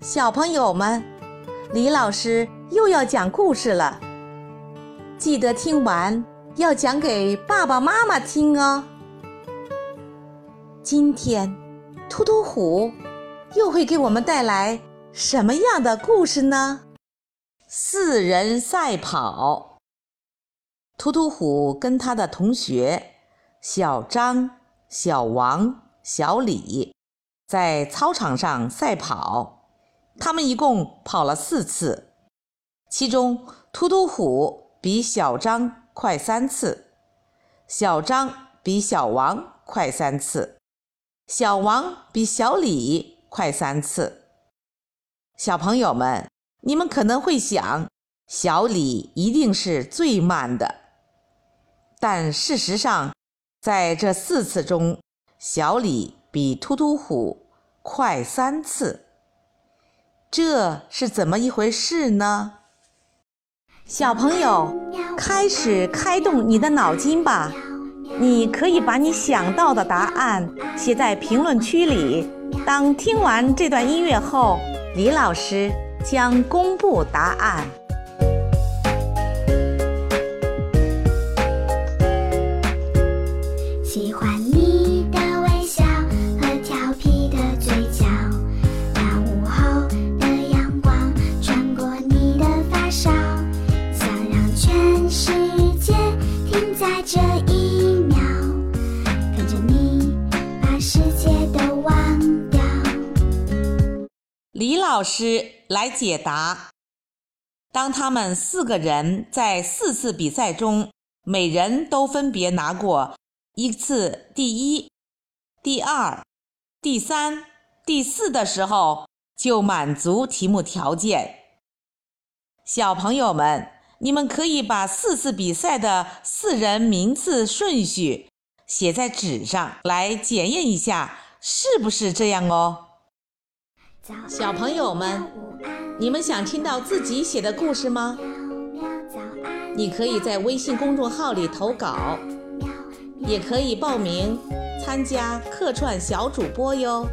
小朋友们，李老师又要讲故事了，记得听完要讲给爸爸妈妈听哦。今天，突突虎又会给我们带来什么样的故事呢？四人赛跑，突突虎跟他的同学小张、小王、小李在操场上赛跑。他们一共跑了四次，其中突突虎比小张快三次，小张比小王快三次，小王比小李快三次。小朋友们，你们可能会想，小李一定是最慢的，但事实上，在这四次中，小李比突突虎快三次。这是怎么一回事呢？小朋友，开始开动你的脑筋吧！你可以把你想到的答案写在评论区里。当听完这段音乐后，李老师将公布答案。喜欢你的这一秒，跟着你把世界都忘掉李老师来解答：当他们四个人在四次比赛中，每人都分别拿过一次第一、第二、第三、第四的时候，就满足题目条件。小朋友们，你们可以把四次比赛的四人名次顺序写在纸上来检验一下，是不是这样哦？小朋友们，你们想听到自己写的故事吗？你可以在微信公众号里投稿，也可以报名参加客串小主播哟。